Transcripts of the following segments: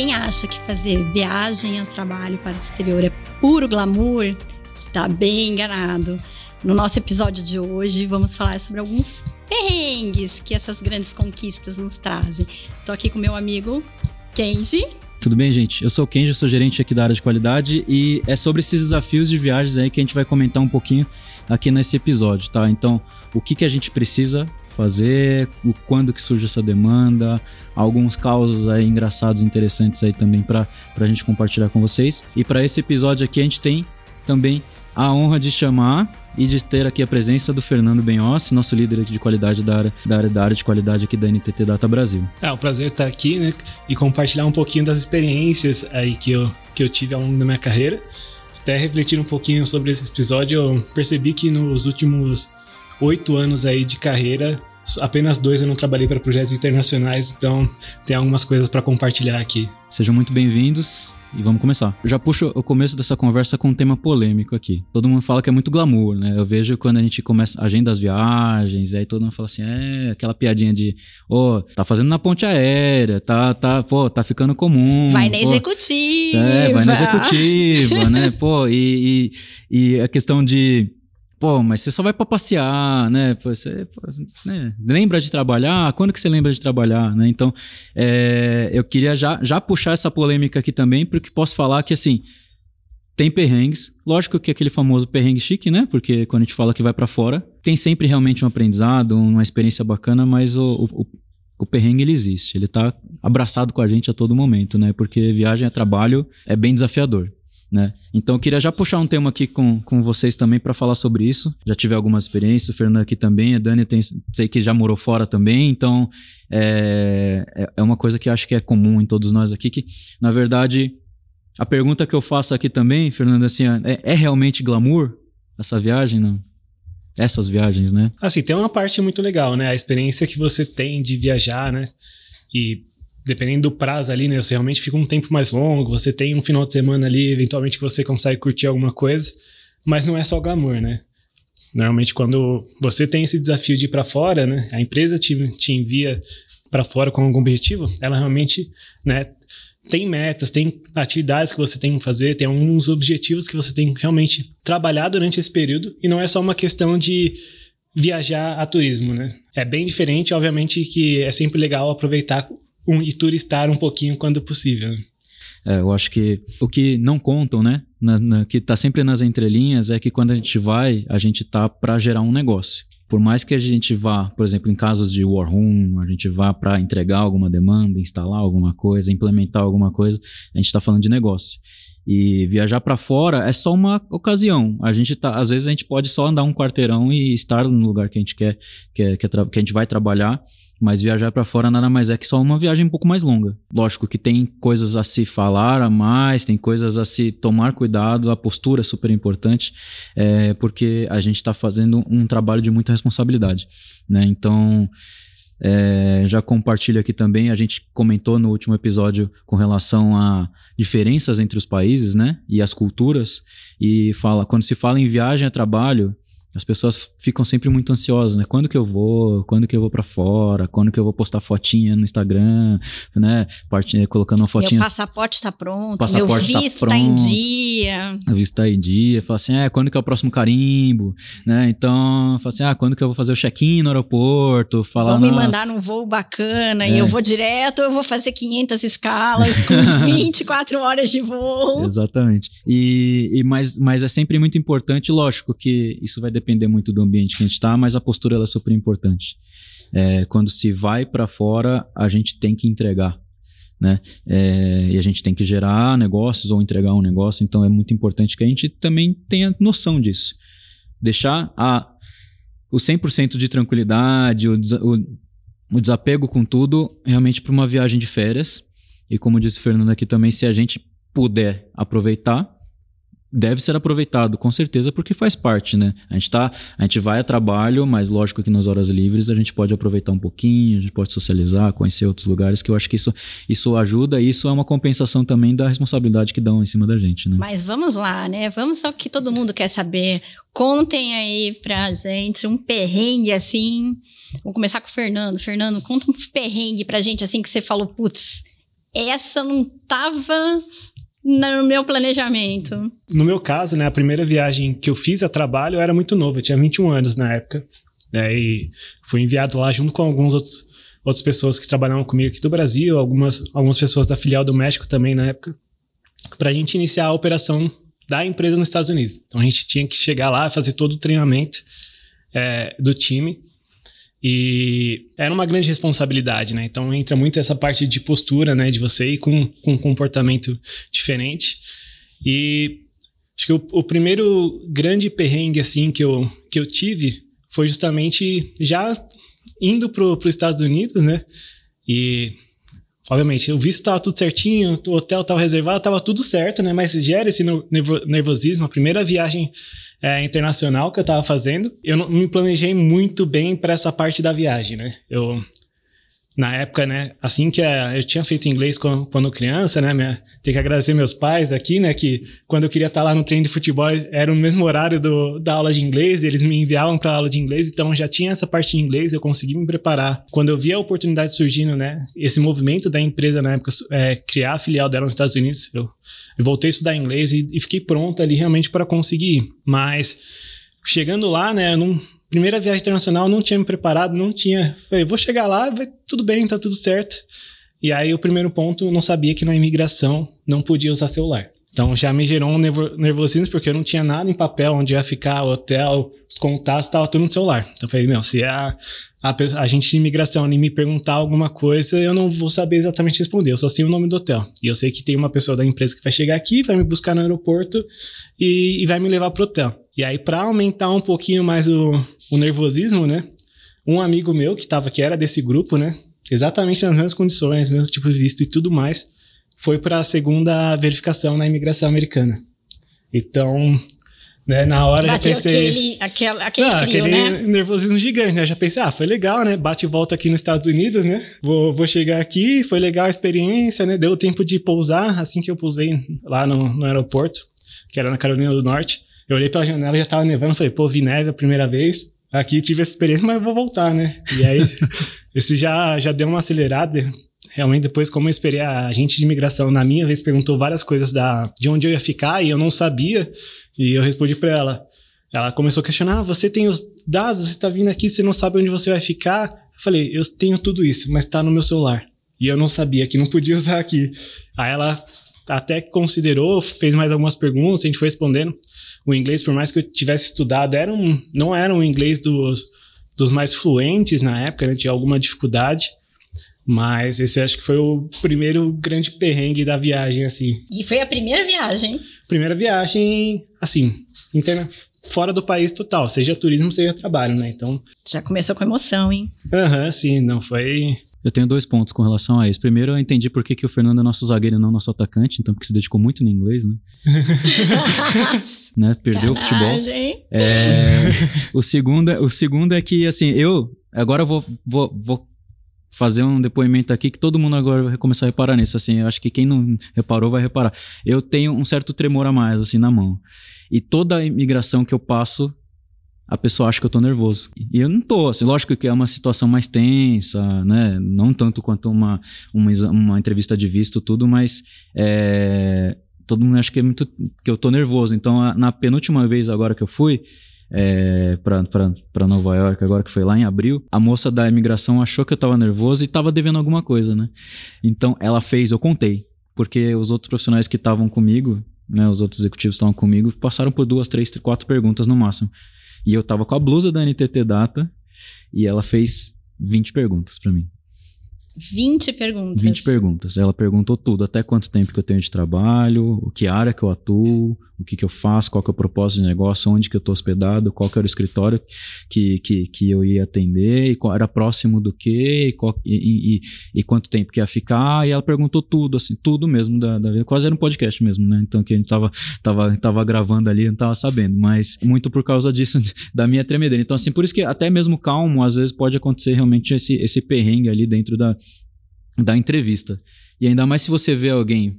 quem acha que fazer viagem a trabalho para o exterior é puro glamour, tá bem enganado. No nosso episódio de hoje, vamos falar sobre alguns perrengues que essas grandes conquistas nos trazem. Estou aqui com meu amigo Kenji. Tudo bem, gente? Eu sou o Kenji, sou gerente aqui da área de qualidade e é sobre esses desafios de viagens aí que a gente vai comentar um pouquinho aqui nesse episódio, tá? Então, o que, que a gente precisa fazer, o quando que surge essa demanda, alguns causos aí engraçados, interessantes aí também para a gente compartilhar com vocês. E para esse episódio aqui a gente tem também a honra de chamar e de ter aqui a presença do Fernando Benhossi, nosso líder aqui de qualidade da área, da área, da área de qualidade aqui da NTT Data Brasil. É um prazer estar aqui, né, e compartilhar um pouquinho das experiências aí que eu, que eu tive ao longo da minha carreira. Até refletir um pouquinho sobre esse episódio, eu percebi que nos últimos oito anos aí de carreira, apenas dois eu não trabalhei para projetos internacionais, então tem algumas coisas para compartilhar aqui. Sejam muito bem-vindos e vamos começar. Eu já puxo o começo dessa conversa com um tema polêmico aqui. Todo mundo fala que é muito glamour, né? Eu vejo quando a gente começa a agenda das viagens, aí todo mundo fala assim, é, aquela piadinha de, ô, oh, tá fazendo na ponte aérea, tá, tá, pô, tá ficando comum. Vai na pô, executiva. É, vai na executiva, né? Pô, e, e, e a questão de Pô, mas você só vai para passear, né? Você né? lembra de trabalhar? Quando que você lembra de trabalhar, né? Então, é, eu queria já, já puxar essa polêmica aqui também, porque posso falar que, assim, tem perrengues. Lógico que aquele famoso perrengue chique, né? Porque quando a gente fala que vai para fora, tem sempre realmente um aprendizado, uma experiência bacana, mas o, o, o perrengue ele existe. Ele tá abraçado com a gente a todo momento, né? Porque viagem a trabalho é bem desafiador. Né? Então eu queria já puxar um tema aqui com, com vocês também para falar sobre isso. Já tive algumas experiências, o Fernando aqui também, a Dani tem, sei que já morou fora também, então é, é, é uma coisa que acho que é comum em todos nós aqui, que na verdade a pergunta que eu faço aqui também, Fernando, assim, é, é realmente glamour essa viagem, não? Essas viagens, né? Assim, tem uma parte muito legal, né? A experiência que você tem de viajar, né? E dependendo do prazo ali, né? Você realmente fica um tempo mais longo, você tem um final de semana ali, eventualmente que você consegue curtir alguma coisa, mas não é só glamour, né? Normalmente quando você tem esse desafio de ir para fora, né? A empresa te, te envia para fora com algum objetivo, ela realmente, né? Tem metas, tem atividades que você tem que fazer, tem alguns objetivos que você tem que realmente trabalhar durante esse período e não é só uma questão de viajar a turismo, né? É bem diferente, obviamente que é sempre legal aproveitar um, e turistar um pouquinho quando possível. É, eu acho que o que não contam, né, na, na, que está sempre nas entrelinhas, é que quando a gente vai, a gente tá para gerar um negócio. Por mais que a gente vá, por exemplo, em casos de war room, a gente vá para entregar alguma demanda, instalar alguma coisa, implementar alguma coisa, a gente está falando de negócio. E viajar para fora é só uma ocasião. A gente tá, às vezes a gente pode só andar um quarteirão e estar no lugar que a gente quer, que, que, que a gente vai trabalhar mas viajar para fora nada mais é que só uma viagem um pouco mais longa. Lógico que tem coisas a se falar a mais, tem coisas a se tomar cuidado, a postura é super importante, é, porque a gente está fazendo um trabalho de muita responsabilidade. Né? Então, é, já compartilho aqui também, a gente comentou no último episódio com relação a diferenças entre os países né? e as culturas, e fala quando se fala em viagem a trabalho, as pessoas ficam sempre muito ansiosas, né? Quando que eu vou? Quando que eu vou para fora? Quando que eu vou postar fotinha no Instagram, né? Part... colocando uma fotinha. Meu passaporte está pronto, passaporte meu visto está tá em dia. O visto está em dia. Fala assim, é, quando que é o próximo carimbo, né? Então, fala assim, ah, quando que eu vou fazer o check-in no aeroporto? Falar, Vão me mandar num voo bacana é. e eu vou direto, eu vou fazer 500 escalas com 24 horas de voo. Exatamente. E, e mas, mas é sempre muito importante, lógico que isso vai depender muito do ambiente que a gente está, mas a postura ela é super importante. É, quando se vai para fora, a gente tem que entregar. Né? É, e a gente tem que gerar negócios ou entregar um negócio, então é muito importante que a gente também tenha noção disso. Deixar a, o 100% de tranquilidade, o, o, o desapego com tudo, realmente para uma viagem de férias. E como disse o Fernando aqui também, se a gente puder aproveitar, deve ser aproveitado, com certeza, porque faz parte, né? A gente tá, a gente vai a trabalho, mas lógico que nas horas livres a gente pode aproveitar um pouquinho, a gente pode socializar, conhecer outros lugares, que eu acho que isso, isso ajuda e isso é uma compensação também da responsabilidade que dão em cima da gente, né? Mas vamos lá, né? Vamos ao que todo mundo quer saber. Contem aí pra gente um perrengue assim. Vamos começar com o Fernando. Fernando, conta um perrengue pra gente assim que você falou, putz, essa não tava no meu planejamento? No meu caso, né, a primeira viagem que eu fiz a trabalho eu era muito novo, eu tinha 21 anos na época. Né, e fui enviado lá junto com alguns outros outras pessoas que trabalhavam comigo aqui do Brasil, algumas, algumas pessoas da filial do México também na época, para a gente iniciar a operação da empresa nos Estados Unidos. Então a gente tinha que chegar lá, fazer todo o treinamento é, do time. E era uma grande responsabilidade, né? Então entra muito essa parte de postura, né? De você ir com, com um comportamento diferente. E acho que o, o primeiro grande perrengue, assim, que eu, que eu tive foi justamente já indo para os Estados Unidos, né? E obviamente o visto estava tudo certinho, o hotel estava reservado, estava tudo certo, né? Mas gera esse nervosismo. A primeira viagem é, internacional que eu estava fazendo, eu não me planejei muito bem para essa parte da viagem, né? Eu na época, né, assim que eu tinha feito inglês quando, criança, né, minha, tenho que agradecer meus pais aqui, né, que quando eu queria estar lá no treino de futebol era o mesmo horário do, da aula de inglês, eles me enviavam para aula de inglês, então já tinha essa parte de inglês, eu consegui me preparar. Quando eu vi a oportunidade surgindo, né, esse movimento da empresa na época é, criar a filial dela nos Estados Unidos, eu, eu voltei a estudar inglês e, e fiquei pronto ali realmente para conseguir. Mas chegando lá, né, eu não primeira viagem internacional, não tinha me preparado, não tinha. Falei, vou chegar lá, vai tudo bem, tá tudo certo. E aí o primeiro ponto, eu não sabia que na imigração não podia usar celular. Então já me gerou um nervosismo porque eu não tinha nada em papel onde ia ficar, o hotel, os contatos, estava tudo no celular. Então eu falei, não, se a, a, a gente de imigração me perguntar alguma coisa, eu não vou saber exatamente responder, eu só sei o nome do hotel. E eu sei que tem uma pessoa da empresa que vai chegar aqui, vai me buscar no aeroporto e, e vai me levar pro hotel. E aí, para aumentar um pouquinho mais o, o nervosismo, né? Um amigo meu que estava que era desse grupo, né? Exatamente nas mesmas condições, mesmo tipo de visto e tudo mais, foi para a segunda verificação na imigração americana. Então, né, na hora Bateu já pensei. Aquele, aquele, aquele não, frio, aquele né? nervosismo gigante, né? Já pensei, ah, foi legal, né? Bate e volta aqui nos Estados Unidos, né? Vou, vou chegar aqui, foi legal a experiência, né? Deu tempo de pousar assim que eu pousei lá no, no aeroporto, que era na Carolina do Norte. Eu olhei pela janela já tava nevando, falei, pô, vi neve a primeira vez. Aqui tive essa experiência, mas vou voltar, né? E aí, esse já, já deu uma acelerada. Realmente, depois, como eu esperei, a agente de imigração, na minha vez, perguntou várias coisas da, de onde eu ia ficar e eu não sabia. E eu respondi para ela. Ela começou a questionar: ah, você tem os dados, você tá vindo aqui, você não sabe onde você vai ficar. Eu falei: eu tenho tudo isso, mas tá no meu celular. E eu não sabia que não podia usar aqui. Aí ela até considerou, fez mais algumas perguntas, a gente foi respondendo o inglês, por mais que eu tivesse estudado, era um, não era um inglês dos, dos mais fluentes na época, né? tinha alguma dificuldade. Mas esse acho que foi o primeiro grande perrengue da viagem, assim. E foi a primeira viagem? Primeira viagem, assim, interna, fora do país total, seja turismo, seja trabalho, né? Então. Já começou com emoção, hein? Aham, uhum, sim, não foi. Eu tenho dois pontos com relação a isso. Primeiro, eu entendi por que, que o Fernando é nosso zagueiro e não nosso atacante, então porque se dedicou muito no inglês, né? né? Perdeu Canagem. o futebol. É, o, segundo, é, o segundo é que, assim, eu agora eu vou, vou, vou fazer um depoimento aqui que todo mundo agora vai começar a reparar nisso. Assim, eu acho que quem não reparou vai reparar. Eu tenho um certo tremor a mais, assim, na mão. E toda a imigração que eu passo, a pessoa acha que eu tô nervoso. E eu não tô, assim, lógico que é uma situação mais tensa, né? Não tanto quanto uma, uma, uma entrevista de visto, tudo, mas é, todo mundo acha que, é muito, que eu tô nervoso. Então, na penúltima vez agora que eu fui, é, para Nova York, agora que foi lá em abril, a moça da imigração achou que eu tava nervoso e tava devendo alguma coisa, né? Então ela fez, eu contei, porque os outros profissionais que estavam comigo, né, os outros executivos estavam comigo, passaram por duas, três, quatro perguntas no máximo. E eu tava com a blusa da NTT Data e ela fez 20 perguntas para mim. 20 perguntas. 20 perguntas. Ela perguntou tudo, até quanto tempo que eu tenho de trabalho, o que área que eu atuo, o que, que eu faço, qual que é o propósito de negócio, onde que eu estou hospedado, qual que era o escritório que, que, que eu ia atender, e qual era próximo do que, e, qual, e, e, e, quanto tempo que ia ficar, e ela perguntou tudo, assim, tudo mesmo da, da vida. Quase era um podcast mesmo, né? Então, que a gente tava, tava, tava gravando ali, não tava sabendo, mas muito por causa disso, da minha tremedeira. Então, assim, por isso que até mesmo calmo, às vezes pode acontecer realmente esse, esse perrengue ali dentro da, da entrevista. E ainda mais se você vê alguém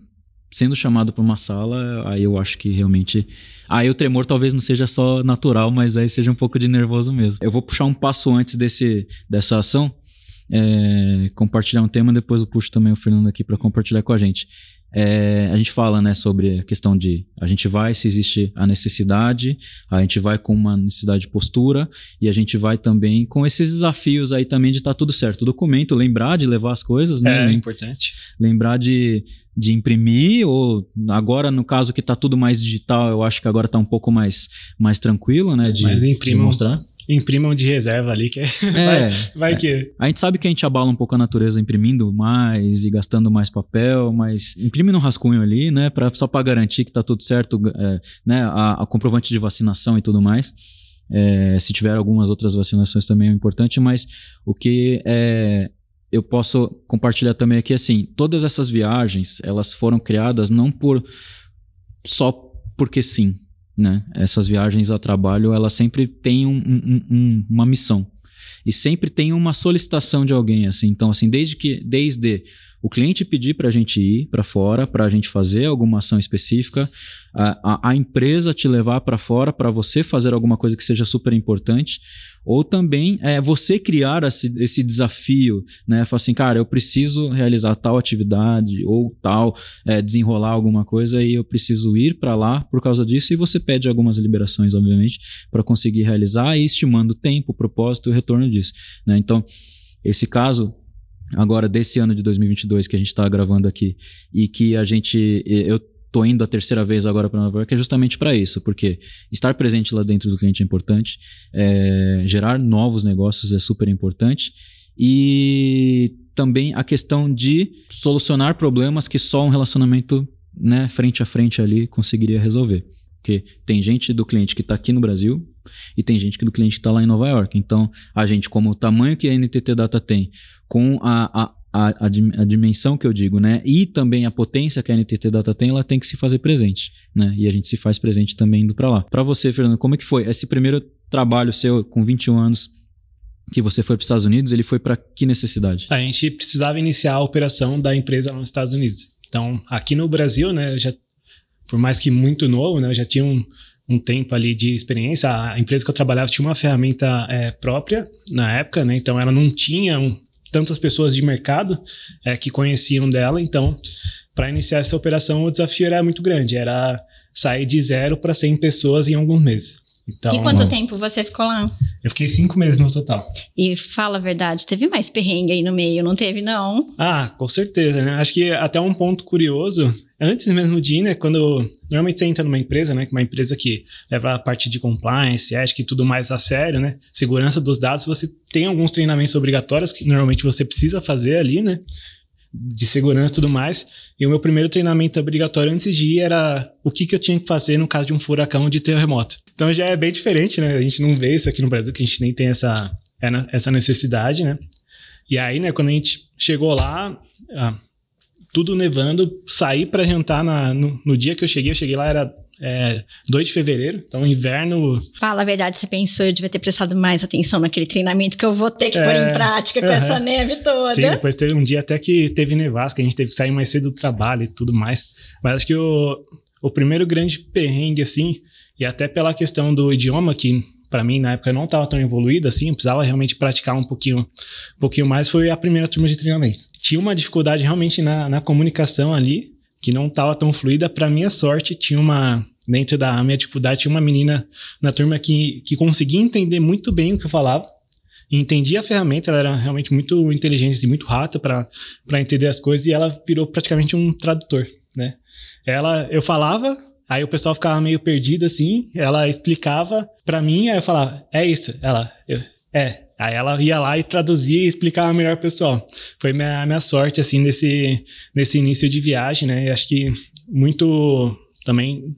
sendo chamado para uma sala, aí eu acho que realmente. Aí o tremor talvez não seja só natural, mas aí seja um pouco de nervoso mesmo. Eu vou puxar um passo antes desse, dessa ação. é, compartilhar um tema, depois eu puxo também o Fernando aqui para compartilhar com a gente. É, a gente fala né, sobre a questão de a gente vai se existe a necessidade, a gente vai com uma necessidade de postura e a gente vai também com esses desafios aí também de estar tá tudo certo. O documento, lembrar de levar as coisas, né? É importante. Lembrar de, de imprimir, ou agora, no caso que está tudo mais digital, eu acho que agora está um pouco mais, mais tranquilo, né? De, Mas de mostrar imprimam de reserva ali, que é, é vai, vai é. que. A gente sabe que a gente abala um pouco a natureza imprimindo mais e gastando mais papel, mas imprime no rascunho ali, né? Pra, só para garantir que tá tudo certo, é, né? A, a, comprovante de vacinação e tudo mais. É, se tiver algumas outras vacinações também é importante, mas o que é, eu posso compartilhar também aqui assim, todas essas viagens elas foram criadas não por só porque sim, né? Essas viagens a trabalho, elas sempre têm um, um, um, uma missão e sempre tem uma solicitação de alguém, assim. Então, assim, desde que desde o cliente pedir para a gente ir para fora, para a gente fazer alguma ação específica, a, a, a empresa te levar para fora para você fazer alguma coisa que seja super importante, ou também é você criar esse, esse desafio, né? Falar assim, cara, eu preciso realizar tal atividade ou tal, é, desenrolar alguma coisa e eu preciso ir para lá por causa disso, e você pede algumas liberações, obviamente, para conseguir realizar e estimando o tempo, o propósito e o retorno disso, né? Então, esse caso agora desse ano de 2022 que a gente está gravando aqui e que a gente eu tô indo a terceira vez agora para Nova York é justamente para isso, porque estar presente lá dentro do cliente é importante, é, gerar novos negócios é super importante e também a questão de solucionar problemas que só um relacionamento né, frente a frente ali conseguiria resolver. Porque tem gente do cliente que está aqui no Brasil e tem gente que do cliente que está lá em Nova York. Então, a gente, como o tamanho que a NTT Data tem, com a, a, a, a, dimensão que eu digo, né? E também a potência que a NTT Data tem, ela tem que se fazer presente, né? E a gente se faz presente também indo para lá. Para você, Fernando, como é que foi esse primeiro trabalho seu com 21 anos que você foi para os Estados Unidos? Ele foi para que necessidade? A gente precisava iniciar a operação da empresa nos Estados Unidos. Então, aqui no Brasil, né, já por mais que muito novo, né, eu já tinha um, um tempo ali de experiência. A empresa que eu trabalhava tinha uma ferramenta é, própria na época, né? Então ela não tinha um, tantas pessoas de mercado é, que conheciam dela. Então, para iniciar essa operação, o desafio era muito grande. Era sair de zero para 100 pessoas em alguns meses. Então, e quanto tempo você ficou lá? Eu fiquei cinco meses no total. E fala a verdade, teve mais perrengue aí no meio, não teve, não? Ah, com certeza, né? Acho que até um ponto curioso, antes mesmo de ir, né? Quando normalmente você entra numa empresa, né? Que é uma empresa que leva a parte de compliance, ética e tudo mais a sério, né? Segurança dos dados, você tem alguns treinamentos obrigatórios que normalmente você precisa fazer ali, né? De segurança e tudo mais. E o meu primeiro treinamento obrigatório antes de ir era o que, que eu tinha que fazer no caso de um furacão de terremoto. Então já é bem diferente, né? A gente não vê isso aqui no Brasil, que a gente nem tem essa, é, essa necessidade, né? E aí, né, quando a gente chegou lá, ah, tudo nevando, saí para jantar na, no, no, dia que eu cheguei, eu cheguei lá, era é, 2 de fevereiro, então inverno. Fala a verdade, você pensou, eu devia ter prestado mais atenção naquele treinamento que eu vou ter que é, pôr em prática com essa neve toda. Sim, depois teve um dia até que teve nevasca, a gente teve que sair mais cedo do trabalho e tudo mais. Mas acho que o, o primeiro grande perrengue, assim, e até pela questão do idioma, que para mim na época não estava tão evoluído assim, eu precisava realmente praticar um pouquinho, um pouquinho mais, foi a primeira turma de treinamento. Tinha uma dificuldade realmente na, na comunicação ali, que não estava tão fluida. Para minha sorte, tinha uma dentro da minha dificuldade, tinha uma menina na turma que, que conseguia entender muito bem o que eu falava. Entendia a ferramenta, ela era realmente muito inteligente e assim, muito rápida para entender as coisas, e ela virou praticamente um tradutor, né? Ela, eu falava, aí o pessoal ficava meio perdido assim, ela explicava para mim, aí eu falava, é isso. Ela, eu, é. Aí ela ia lá e traduzia e explicava melhor pro pessoal. Foi minha, minha sorte, assim, nesse, nesse início de viagem, né? E acho que muito também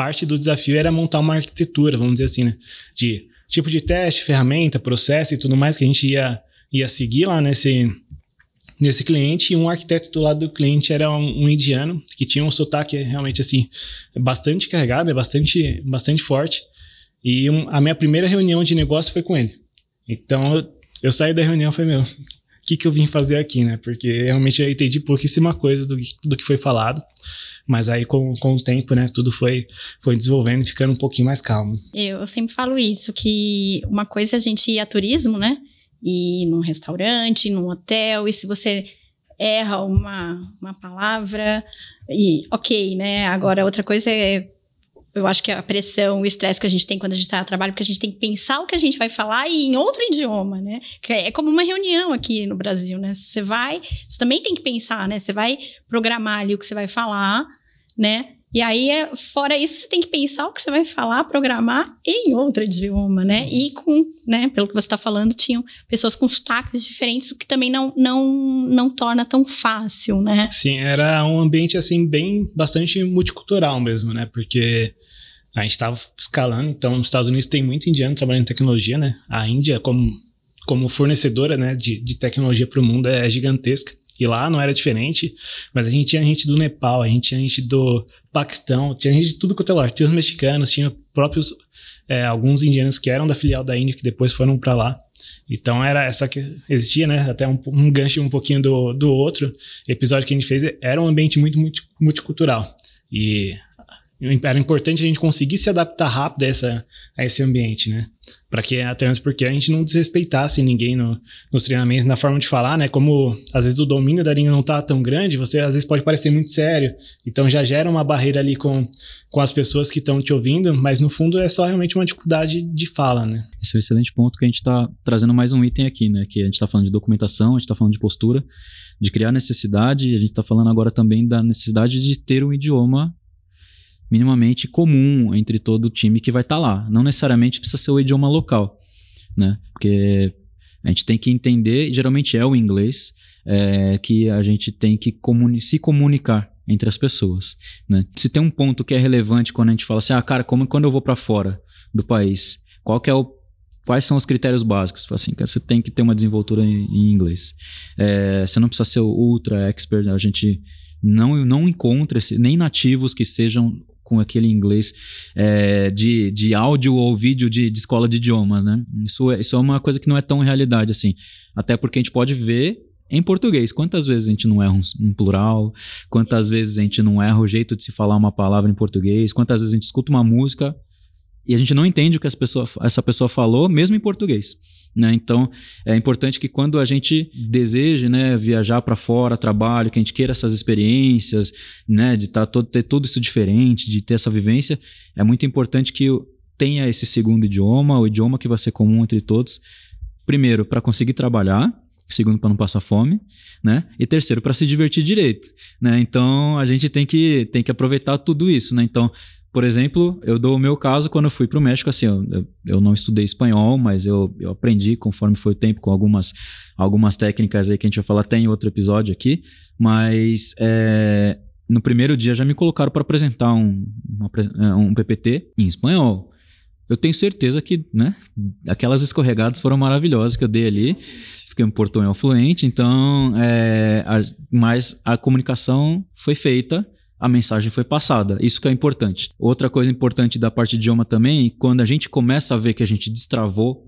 parte do desafio era montar uma arquitetura, vamos dizer assim, né? De tipo de teste, ferramenta, processo e tudo mais que a gente ia, ia seguir lá nesse, nesse cliente. E um arquiteto do lado do cliente era um, um indiano que tinha um sotaque realmente assim, bastante carregado, é bastante, bastante forte. E um, a minha primeira reunião de negócio foi com ele. Então eu, eu saí da reunião e falei, meu, que, que eu vim fazer aqui, né? Porque realmente eu entendi pouquíssima coisa do, do que foi falado. Mas aí, com, com o tempo, né, tudo foi, foi desenvolvendo e ficando um pouquinho mais calmo. Eu sempre falo isso, que uma coisa é a gente ir a turismo, né? ir num restaurante, num hotel, e se você erra uma, uma palavra, e ok, né? Agora, outra coisa é eu acho que a pressão, o estresse que a gente tem quando a gente está a trabalho, porque a gente tem que pensar o que a gente vai falar e em outro idioma, né? É como uma reunião aqui no Brasil, né? Você vai, você também tem que pensar, né? Você vai programar ali o que você vai falar, né? E aí, é, fora isso, você tem que pensar o que você vai falar, programar em outro idioma, né? E com, né, pelo que você está falando, tinham pessoas com sotaques diferentes, o que também não, não, não torna tão fácil, né? Sim, era um ambiente, assim, bem, bastante multicultural mesmo, né? Porque a gente estava escalando, então nos Estados Unidos tem muito indiano trabalhando em tecnologia, né? A Índia, como, como fornecedora né, de, de tecnologia para o mundo, é gigantesca. E lá não era diferente, mas a gente tinha gente do Nepal, a gente tinha gente do Paquistão, tinha gente de tudo quanto é lugar. Tinha os mexicanos, tinha próprios é, alguns indianos que eram da filial da Índia que depois foram para lá. Então era essa que existia, né? Até um, um gancho um pouquinho do, do outro episódio que a gente fez. Era um ambiente muito, muito multicultural. E era importante a gente conseguir se adaptar rápido a, essa, a esse ambiente, né? Para que até antes porque a gente não desrespeitasse ninguém no, nos treinamentos, na forma de falar, né? Como às vezes o domínio da língua não tá tão grande, você às vezes pode parecer muito sério, então já gera uma barreira ali com, com as pessoas que estão te ouvindo, mas no fundo é só realmente uma dificuldade de fala, né? Esse é um excelente ponto que a gente está trazendo mais um item aqui, né? Que a gente está falando de documentação, a gente está falando de postura, de criar necessidade, e a gente está falando agora também da necessidade de ter um idioma minimamente comum entre todo o time que vai estar tá lá. Não necessariamente precisa ser o idioma local, né? Porque a gente tem que entender, geralmente é o inglês, é, que a gente tem que comuni se comunicar entre as pessoas, né? Se tem um ponto que é relevante quando a gente fala assim, ah, cara, como quando eu vou para fora do país, qual que é o quais são os critérios básicos? Assim, você tem que ter uma desenvoltura em, inglês. É, você não precisa ser ultra expert, a gente não, não encontra esse, nem nativos que sejam com aquele inglês é, de, de áudio ou vídeo de, de escola de idiomas, né? Isso é, isso é uma coisa que não é tão realidade assim. Até porque a gente pode ver em português. Quantas vezes a gente não erra um, um, plural? Quantas vezes a gente não erra o jeito de se falar uma palavra em português? Quantas vezes a gente escuta uma música e a gente não entende o que pessoa, essa pessoa falou, mesmo em português. Né? Então, é importante que quando a gente deseje né, viajar para fora, trabalho, que a gente queira essas experiências, né, de tá todo, ter tudo isso diferente, de ter essa vivência, é muito importante que tenha esse segundo idioma, o idioma que vai ser comum entre todos. Primeiro, para conseguir trabalhar, segundo para não passar fome, né? E terceiro para se divertir direito, né? Então a gente tem que tem que aproveitar tudo isso, né? Então por exemplo, eu dou o meu caso quando eu fui para o México, assim, eu, eu não estudei espanhol, mas eu, eu aprendi conforme foi o tempo com algumas, algumas técnicas aí que a gente vai falar até em outro episódio aqui, mas é, no primeiro dia já me colocaram para apresentar um, uma, é, um PPT em espanhol. Eu tenho certeza que, né, aquelas escorregadas foram maravilhosas que eu dei ali, fiquei um portunhol fluente, então, é, a, mas a comunicação foi feita a mensagem foi passada. Isso que é importante. Outra coisa importante da parte de idioma também, quando a gente começa a ver que a gente destravou,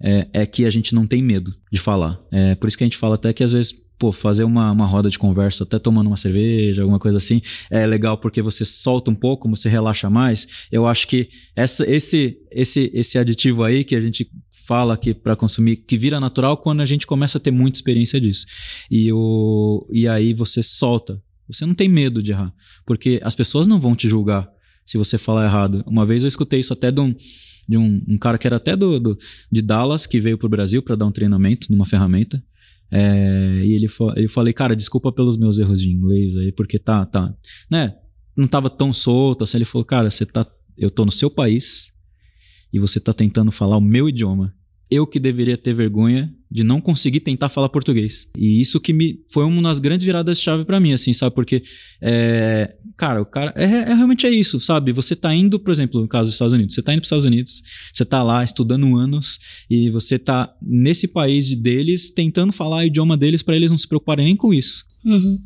é, é que a gente não tem medo de falar. É por isso que a gente fala até que às vezes pô, fazer uma, uma roda de conversa, até tomando uma cerveja, alguma coisa assim, é legal porque você solta um pouco, você relaxa mais. Eu acho que essa, esse, esse, esse aditivo aí que a gente fala que para consumir, que vira natural quando a gente começa a ter muita experiência disso. E, o, e aí você solta você não tem medo de errar, porque as pessoas não vão te julgar se você falar errado. Uma vez eu escutei isso até de um, de um, um cara que era até do, do de Dallas, que veio para o Brasil para dar um treinamento numa ferramenta. É, e ele eu falei, cara, desculpa pelos meus erros de inglês aí, porque tá, tá, né? Não tava tão solto assim. Ele falou, cara, você tá, eu tô no seu país e você tá tentando falar o meu idioma eu que deveria ter vergonha de não conseguir tentar falar português. E isso que me foi uma das grandes viradas chave para mim, assim, sabe? Porque, é, cara, o cara. É, é, realmente é isso, sabe? Você tá indo, por exemplo, no caso dos Estados Unidos, você tá indo para os Estados Unidos, você tá lá estudando anos e você tá nesse país deles tentando falar o idioma deles para eles não se preocuparem nem com isso. Uhum.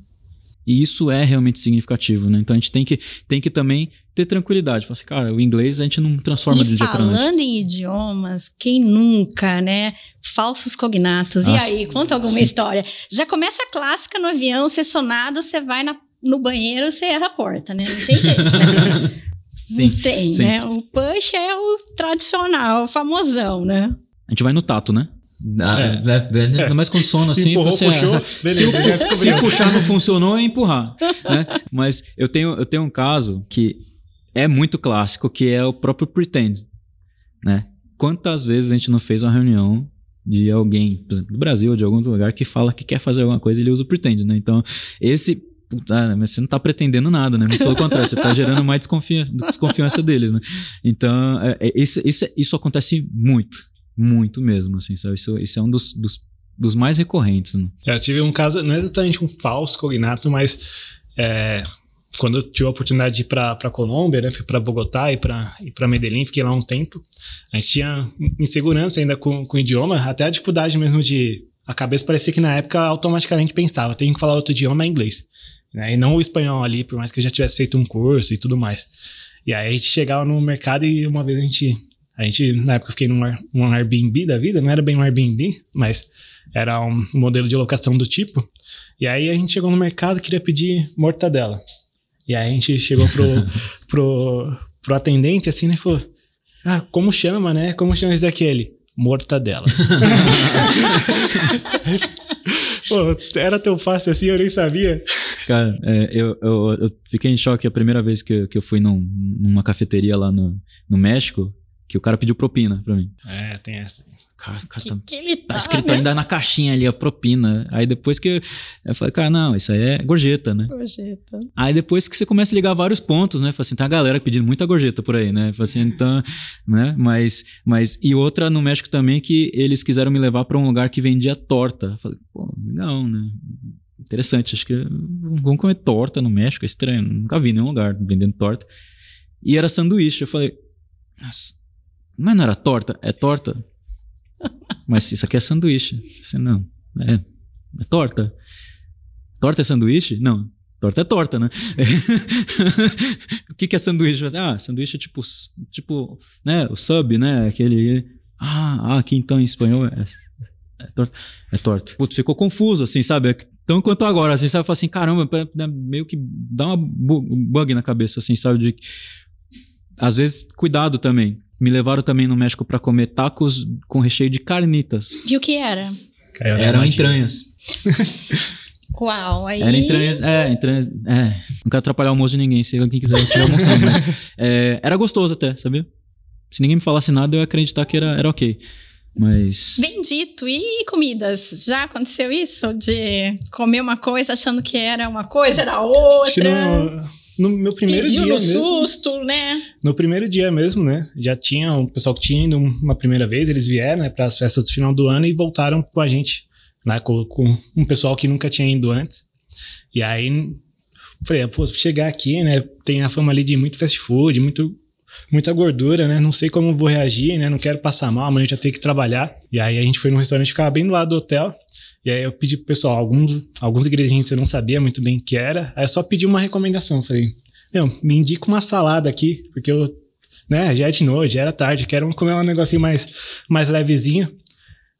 E isso é realmente significativo, né? Então a gente tem que, tem que também ter tranquilidade. Falar assim, cara, o inglês a gente não transforma e de dia para noite. falando em idiomas, quem nunca, né? Falsos cognatos. Nossa, e aí, conta alguma sim. história. Já começa a clássica no avião, você sonado, você vai na, no banheiro, você erra a porta, né? Não tem jeito. Né? sim, não tem, sim. né? O push é o tradicional, o famosão, né? A gente vai no tato, né? Ah, é. É, é, ainda mais com sono assim, Empurrou, você, puxou, se, beleza, o- se puxar não funcionou, é empurrar. né? Mas eu tenho, eu tenho um caso que é muito clássico, que é o próprio pretend. Né? Quantas vezes a gente não fez uma reunião de alguém, por exemplo, do Brasil ou de algum outro lugar, que fala que quer fazer alguma coisa e ele usa o pretend, né? Então, esse. puta, mas você não tá pretendendo nada, né? Pelo contrário, você tá gerando mais desconfiança, desconfiança deles, né? Então, é, é, isso, isso, isso acontece muito. Muito mesmo, assim, sabe? Isso, isso é um dos, dos, dos mais recorrentes, né? Eu tive um caso, não é exatamente um falso cognato, mas é, quando eu tive a oportunidade de ir para Colômbia, né, fui para Bogotá e para Medellín, fiquei lá um tempo. A gente tinha insegurança ainda com, com o idioma, até a dificuldade mesmo de. A cabeça parecia que na época automaticamente pensava, tem que falar outro idioma é inglês. Né, e não o espanhol ali, por mais que eu já tivesse feito um curso e tudo mais. E aí a gente chegava no mercado e uma vez a gente. A gente, na época, eu fiquei num um Airbnb da vida, não era bem um Airbnb, mas era um modelo de locação do tipo. E aí a gente chegou no mercado e queria pedir mortadela. E aí a gente chegou pro, pro, pro atendente assim, né? e Falou: Ah, como chama, né? Como chama esse aqui? Ele? Mortadela. Pô, era tão fácil assim, eu nem sabia. Cara, é, eu, eu, eu fiquei em choque a primeira vez que, eu- que eu fui num- numa cafeteria lá no, no México, que o cara pediu propina pra mim. É, tem essa. Cara, o cara Que, tá, que ele tá tá, escrito né? ainda na caixinha ali a propina. Aí depois que eu, eu falei, cara, não, isso aí é gorjeta, né? Gorjeta. Aí depois que você começa a ligar vários pontos, né? Fala assim, tem a galera pedindo muita gorjeta por aí, né? Fala assim, então, né? Mas, mas, e outra no México também que eles quiseram me levar pra um lugar que vendia torta. Eu Falei, pô, não, né? Interessante, acho que vamos comer torta no México, é estranho. Nunca vi em nenhum lugar vendendo torta. E era sanduíche. Eu falei, "Nossa, mas não era torta? É torta? Mas isso aqui é sanduíche. Falei, não, é, é torta. Torta é sanduíche? Não, Torta é torta, né? o que, que é sanduíche? Ah, sanduíche é tipo, tipo, né? O sub, né? Aquele. Ah, ah, aqui então em espanhol é, é torta. É torta. Putz, ficou confuso, assim, sabe? Tão quanto agora, assim, sabe? Fala assim, caramba, né, meio que dá uma bu- um bug na cabeça, assim, sabe? De, às vezes, cuidado também. Me levaram também no México pra comer tacos com recheio de carnitas. E o que era? Caiu Eram entranhas. Uau, aí. Era entranhas. É, entranhas. É. Não quero atrapalhar o almoço de ninguém, se quem quiser estiver almoçando. mas, é, era gostoso até, sabia? Se ninguém me falasse nada, eu ia acreditar que era, era ok. Mas. Bendito. E comidas? Já aconteceu isso? De comer uma coisa achando que era uma coisa, era Acho que outra? No, meu primeiro Pediu dia no mesmo. susto, né? No primeiro dia mesmo, né? Já tinha um pessoal que tinha ido uma primeira vez, eles vieram né, para as festas do final do ano e voltaram com a gente, né? Com, com um pessoal que nunca tinha ido antes. E aí, falei, pô, chegar aqui, né? Tem a fama ali de muito fast food, muito, muita gordura, né? Não sei como vou reagir, né? Não quero passar mal, amanhã eu já tenho que trabalhar. E aí a gente foi num restaurante que ficava bem do lado do hotel. E aí eu pedi pro pessoal, alguns, alguns ingredientes eu não sabia muito bem o que era. Aí eu só pedi uma recomendação. Falei, meu, me indica uma salada aqui, porque eu, né, já é de noite, já era tarde, quero comer um negocinho mais, mais levezinho.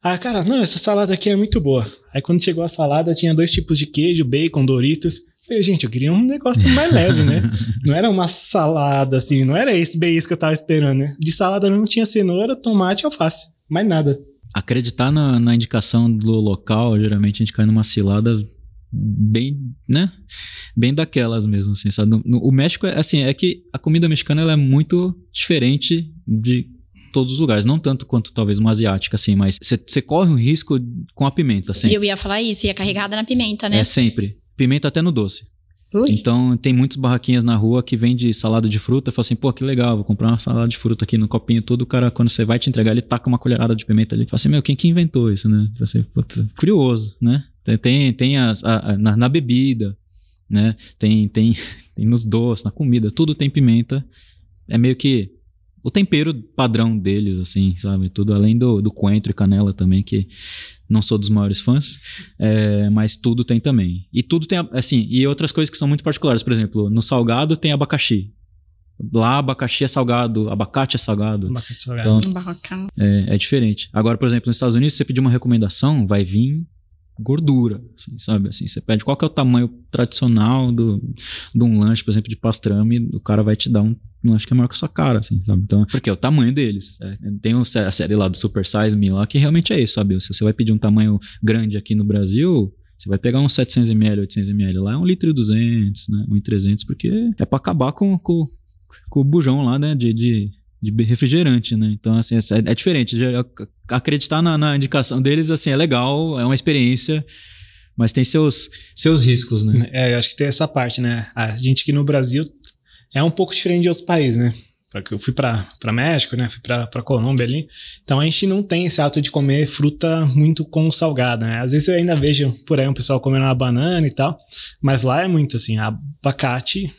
Ah, cara, não, essa salada aqui é muito boa. Aí quando chegou a salada, tinha dois tipos de queijo, bacon, Doritos. Falei, gente, eu queria um negócio mais leve, né? Não era uma salada assim, não era esse, bem isso que eu tava esperando, né? De salada não tinha cenoura, tomate e alface. Mais nada. Acreditar na, na indicação do local, geralmente a gente cai numa cilada bem, né? Bem daquelas mesmo, assim, sabe? No- no- o México, é assim, é que a comida mexicana ela é muito diferente de todos os lugares. Não tanto quanto talvez uma asiática, assim, mas você corre um risco com a pimenta, assim. E eu ia falar isso, ia carregada na pimenta, né? É sempre. Pimenta até no doce. Ui. Então, tem muitas barraquinhas na rua que vende salada de fruta. Fala assim, pô, que legal, vou comprar uma salada de fruta aqui no copinho todo. O cara, quando você vai te entregar, ele taca uma colherada de pimenta ali. Fala assim, meu, quem que inventou isso, né? Fala assim, puta, curioso, né? Tem, tem, tem as, a- a- na, na bebida, né? Tem, tem, tem nos doces, na comida, tudo tem pimenta. É meio que o tempero padrão deles, assim, sabe? Tudo além do, do coentro e canela também, que não sou dos maiores fãs. É, mas tudo tem também. E tudo tem, assim, e outras coisas que são muito particulares. Por exemplo, no salgado tem abacaxi. Lá, abacaxi é salgado, abacate é salgado. Abacate salgado. Então, é, é diferente. Agora, por exemplo, nos Estados Unidos, se você pedir uma recomendação, vai vir gordura, assim, sabe? Assim, você pede qual que é o tamanho tradicional do, de um lanche, por exemplo, de pastrame, o cara vai te dar um um lanche que é maior que a sua cara, assim, sabe? Então, porque é o tamanho deles. É, tem a série lá do Super Size Me lá, que realmente é isso, sabe? Se você vai pedir um tamanho grande aqui no Brasil, você vai pegar uns 700ml, 800ml. Lá é um litro e 200, né? 1,300, porque é para acabar com, com, com, o bujão lá, né? De, de, de refrigerante, né? Então, assim, é, é diferente. Acreditar na, na indicação deles, assim, é legal, é uma experiência mas tem seus, seus riscos, né? É, eu acho que tem essa parte, né? A gente aqui no Brasil é um pouco diferente de outros países, né? Porque eu fui para México, né? Fui para Colômbia ali. Então a gente não tem esse hábito de comer fruta muito com salgada, né? Às vezes eu ainda vejo por aí um pessoal comendo uma banana e tal, mas lá é muito assim, abacate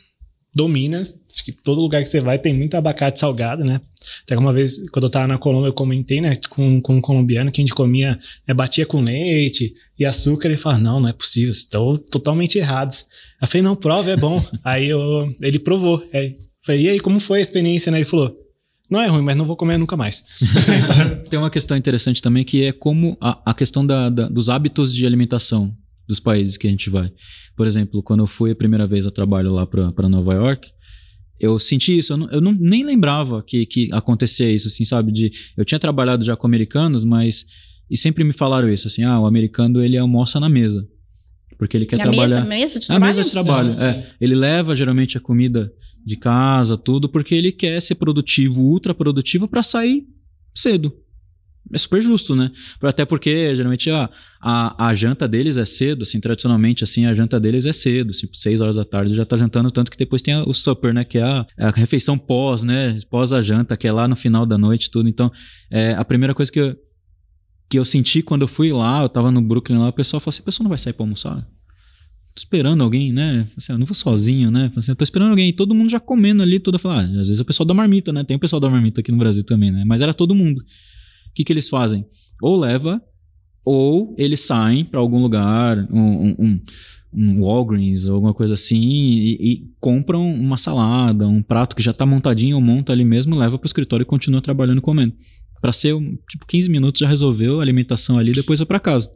domina. Acho que todo lugar que você vai tem muito abacate salgado, né? Até uma vez, quando eu tava na Colômbia, eu comentei, né, com, com um colombiano que a gente comia, né, batia com leite e açúcar. Ele fala: Não, não é possível, estão totalmente errados. Eu falei: Não, prova, é bom. aí eu, ele provou. Aí, falei: E aí, como foi a experiência, né? Ele falou: não é ruim, mas não vou comer nunca mais. Tem uma questão interessante também que é como a, a questão da, da, dos hábitos de alimentação dos países que a gente vai. Por exemplo, quando eu fui a primeira vez a trabalho lá para Nova York, eu senti isso, eu, não, eu não, nem lembrava que, que acontecia isso, assim, sabe? De, eu tinha trabalhado já com americanos, mas. E sempre me falaram isso, assim, ah, o americano ele almoça na mesa. Porque ele quer na trabalhar. Mesa, mesa de trabalho? Na mesa de trabalho, é. é. Ele leva geralmente a comida de casa, tudo, porque ele quer ser produtivo, ultra produtivo, para sair cedo é super justo, né? Até porque, geralmente, a, a, a, janta deles é cedo, assim, tradicionalmente, assim, a janta deles é cedo, tipo, 6 horas da tarde já tá jantando, tanto que depois tem o supper, né? Que é a, é a refeição pós, né? Pós a janta, que é lá no final da noite tudo. Então, é, a primeira coisa que eu, que eu senti quando eu fui lá, eu tava no Brooklyn lá, o pessoal falou assim, o pessoal não vai sair pra almoçar? Tô esperando alguém, né? Assim, eu não vou sozinho, né? Assim, tô esperando alguém, todo mundo já comendo ali, tudo. Eu falei, ah, às vezes é o pessoal da marmita, né? Tem o pessoal da marmita aqui no Brasil também, né? Mas era todo mundo o que, que eles fazem? Ou leva, ou eles saem para algum lugar, um, um, um, Walgreens ou alguma coisa assim, e, e, compram uma salada, um prato que já está montadinho, ou monta ali mesmo, leva para o escritório e continua trabalhando comendo. Para ser, tipo, 15 minutos já resolveu a alimentação ali, depois vai para casa.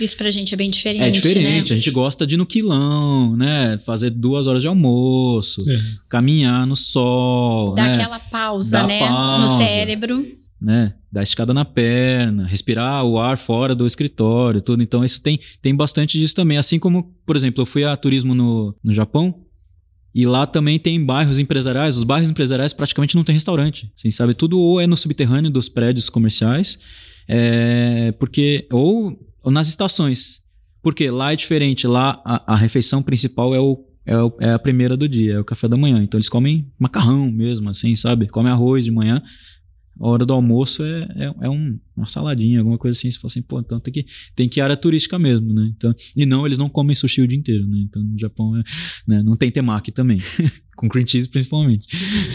Isso pra gente é bem diferente. É diferente. Né? A gente gosta de ir no quilão, né? Fazer duas horas de almoço, é. caminhar no sol. Dar né? aquela pausa, né? Pausa. No cérebro né? Dar escada na perna, respirar o ar fora do escritório, tudo. Então, isso tem, tem bastante disso também. Assim como, por exemplo, eu fui a turismo no, no Japão e lá também tem bairros empresariais. Os bairros empresariais praticamente não tem restaurante. Assim, sabe? Tudo ou é no subterrâneo dos prédios comerciais, é, porque ou, ou nas estações. Porque lá é diferente. Lá a, a refeição principal é o é, o, é, a primeira do dia, é o café da manhã. Então eles comem macarrão mesmo, assim, sabe? Comem arroz de manhã a hora do almoço é, é, é um, uma saladinha, alguma coisa assim. Você fala assim, pô, então tem que, tem que ir área turística mesmo, né? Então, e não, eles não comem sushi o dia inteiro, né? Então no Japão é, né? não tem temaki também, com cream cheese principalmente.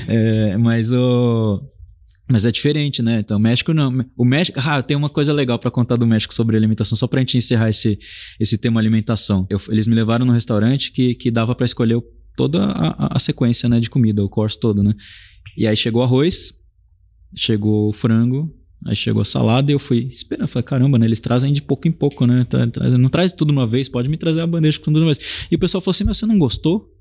É, mas o. Mas é diferente, né? Então, o México não. O México. Ah, tem uma coisa legal para contar do México sobre alimentação, só pra gente encerrar esse, esse tema alimentação. Eu, eles me levaram num restaurante que, que dava para escolher toda a, a, sequência né, de comida, o course todo, né? E aí chegou arroz, chegou o frango, aí chegou a salada e eu fui esperando. Falei, caramba, né? Eles trazem de pouco em pouco, né? Não traz tudo uma vez, pode me trazer a bandeja com tudo uma vez. E o pessoal falou assim, mas você não gostou?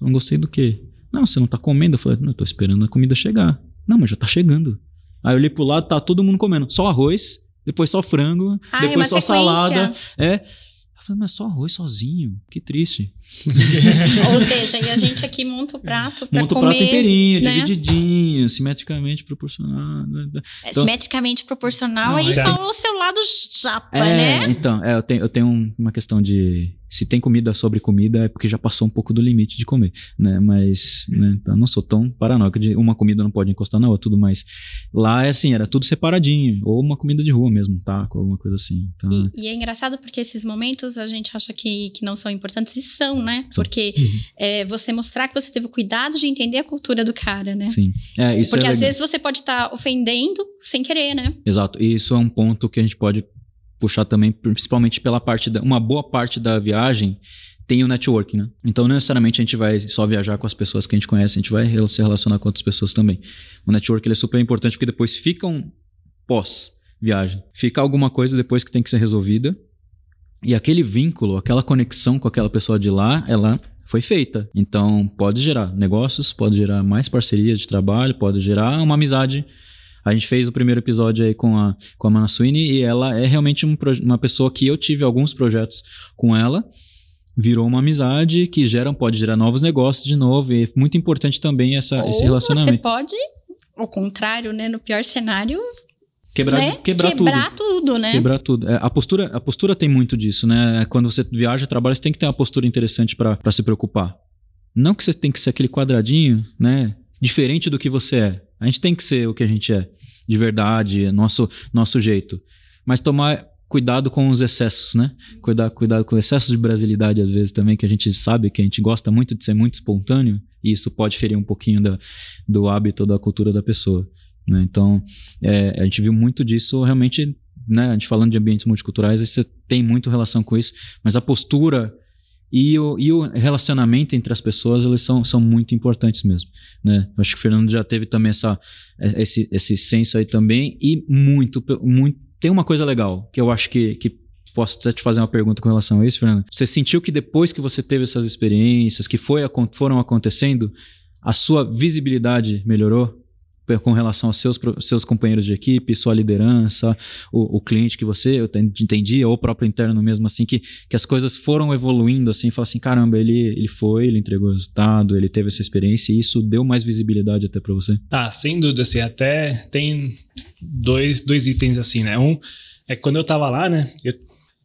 Eu não gostei do quê? Não, você não tá comendo? Eu falei, não, eu tô esperando a comida chegar. Não, mas já tá chegando. Aí eu olhei pro lado, tá todo mundo comendo. Só arroz, depois só frango, Ai, depois só sequência. salada. É. Eu falei, mas só arroz sozinho, que triste. Ou seja, e a gente aqui monta o prato pra monta comer. Monta o prato inteirinho, né? divididinho, simetricamente proporcional. É, então, simetricamente proporcional, não, aí é... fala o seu lado japa, é, né? Então, é, eu tenho, eu tenho uma questão de se tem comida sobre comida é porque já passou um pouco do limite de comer, né? Mas, né, então, não sou tão paranoico de uma comida não pode encostar na outra, tudo mais. Lá é assim, era tudo separadinho, ou uma comida de rua mesmo, taco, alguma coisa assim. Então, e, e, é engraçado porque esses momentos a gente acha que, que não são importantes e são, né? São. Porque uhum. é, você mostrar que você teve o cuidado de entender a cultura do cara, né? Sim. É, isso porque é às vezes você pode estar tá ofendendo sem querer, né? Exato. E isso é um ponto que a gente pode puxar também, principalmente pela parte da. Uma boa parte da viagem tem o networking, né? Então, não necessariamente a gente vai só viajar com as pessoas que a gente conhece, a gente vai se relacionar com outras pessoas também. O network é super importante porque depois fica um pós-viagem. Fica alguma coisa depois que tem que ser resolvida. E aquele vínculo, aquela conexão com aquela pessoa de lá, ela foi feita. Então, pode gerar negócios, pode gerar mais parcerias de trabalho, pode gerar uma amizade. A gente fez o primeiro episódio aí com a, com a Mana Sweeney e ela é realmente um, uma pessoa que eu tive alguns projetos com ela. Virou uma amizade que gera, pode gerar novos negócios de novo. E é muito importante também essa, Ou esse relacionamento. Você pode, ao contrário, né? No pior cenário, Quebrar, né? quebrar, quebrar tudo. tudo, né? Quebrar tudo. É, a, postura, a postura tem muito disso, né? Quando você viaja, trabalha, você tem que ter uma postura interessante para se preocupar. Não que você tem que ser aquele quadradinho, né? Diferente do que você é. A gente tem que ser o que a gente é, de verdade, nosso, nosso jeito. Mas tomar cuidado com os excessos, né? Cuidar, cuidado com o excesso de brasilidade, às vezes, também, que a gente sabe que a gente gosta muito de ser muito espontâneo, e isso pode ferir um pouquinho da, do hábito, da cultura da pessoa. Né? Então, é, a gente viu muito disso realmente, né? A gente falando de ambientes multiculturais, você tem muito relação com isso, mas a postura e o, e o relacionamento entre as pessoas, eles são, são muito importantes mesmo, né? Acho que o Fernando já teve também essa, esse, esse senso aí também e muito, muito... Tem uma coisa legal que eu acho que, que posso até te fazer uma pergunta com relação a isso, Fernando. Você sentiu que depois que você teve essas experiências, que foi, foram acontecendo, a sua visibilidade melhorou? Com relação aos seus, seus companheiros de equipe, sua liderança, o, o cliente que você eu entendia, ou o próprio interno mesmo, assim, que, que as coisas foram evoluindo, assim, fala assim, caramba, ele, ele foi, ele entregou o resultado, ele teve essa experiência e isso deu mais visibilidade até para você? Ah, sem dúvida, assim, até tem dois, dois itens assim, né? Um é quando eu tava lá, né, eu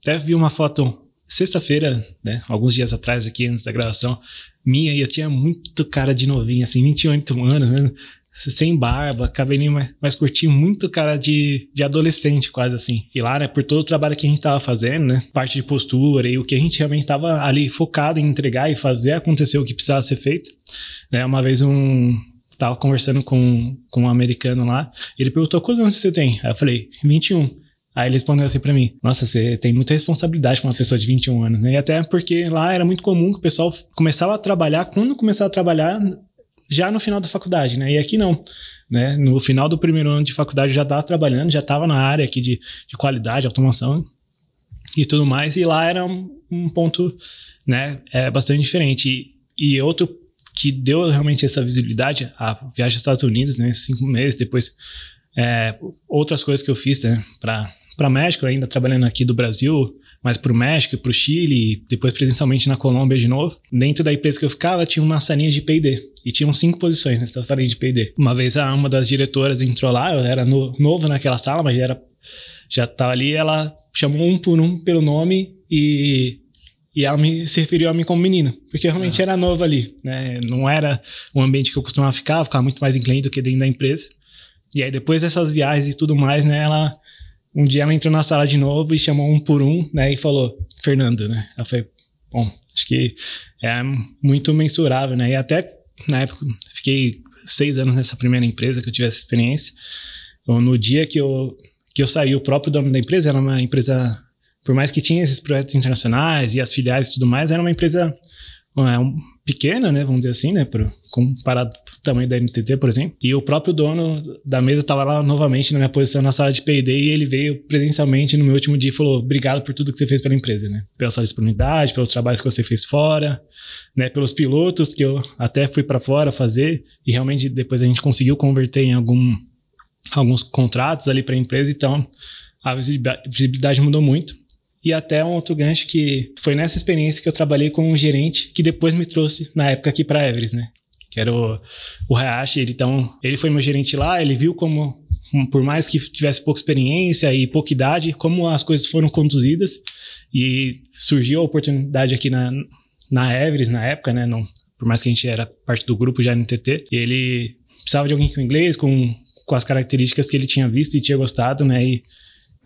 até vi uma foto sexta-feira, né, alguns dias atrás aqui antes da gravação, minha, e eu tinha muito cara de novinho, assim, 28 anos, né? Sem barba, cabelinho mais, mais curtinho, muito cara de, de adolescente, quase assim. E lá, né, por todo o trabalho que a gente tava fazendo, né, parte de postura e o que a gente realmente tava ali focado em entregar e fazer acontecer o que precisava ser feito. Né, uma vez um, tava conversando com, com um americano lá, ele perguntou quantos anos você tem? Aí eu falei, 21. Aí ele respondeu assim para mim: Nossa, você tem muita responsabilidade com uma pessoa de 21 anos, né? E até porque lá era muito comum que o pessoal começava a trabalhar, quando começava a trabalhar, já no final da faculdade, né? E aqui não. Né? No final do primeiro ano de faculdade já estava trabalhando, já estava na área aqui de, de qualidade, automação e tudo mais, e lá era um, um ponto né, é, bastante diferente. E, e, outro que deu realmente essa visibilidade, a viagem aos Estados Unidos, né, cinco meses depois, é, outras coisas que eu fiz né, para México, ainda trabalhando aqui do Brasil, mas para o México, para o Chile, depois presencialmente na Colômbia de novo. Dentro da empresa que eu ficava, tinha uma salinha de P&D. E tinham cinco posições nessa salinha de P&D. Uma vez uma das diretoras entrou lá, eu era no, novo naquela sala, mas já era já estava ali, ela chamou um por um pelo nome e e ela me se referiu a mim como menino, porque eu realmente ah. era novo ali, né? Não era um ambiente que eu costumava ficar, eu ficava muito mais em cliente do que dentro da empresa. E aí depois dessas viagens e tudo mais, né, ela um dia ela entrou na sala de novo e chamou um por um, né? E falou, Fernando, né? Ela foi, bom, acho que é muito mensurável, né? E até na época, fiquei seis anos nessa primeira empresa que eu tive essa experiência. Então, no dia que eu, que eu saí, o próprio dono da empresa era uma empresa, por mais que tinha esses projetos internacionais e as filiais e tudo mais, era uma empresa é, pequena, né, vamos dizer assim, né, pro, comparado com o tamanho da NTT, por exemplo. E o próprio dono da mesa estava lá novamente na minha posição na sala de P&D e ele veio presencialmente no meu último dia e falou: "Obrigado por tudo que você fez pela empresa, né? Pela sua disponibilidade, pelos trabalhos que você fez fora, né, pelos pilotos que eu até fui para fora fazer e realmente depois a gente conseguiu converter em algum alguns contratos ali para a empresa, então a visibilidade mudou muito. E até um outro gancho que foi nessa experiência que eu trabalhei com um gerente que depois me trouxe na época aqui para Everest, né? Que era o, o Hayashi. Ele, então, ele foi meu gerente lá, ele viu como, por mais que tivesse pouca experiência e pouca idade, como as coisas foram conduzidas. E surgiu a oportunidade aqui na, na Everest, na época, né? Por mais que a gente era parte do grupo já no TT. Ele precisava de alguém com inglês, com, com as características que ele tinha visto e tinha gostado, né? E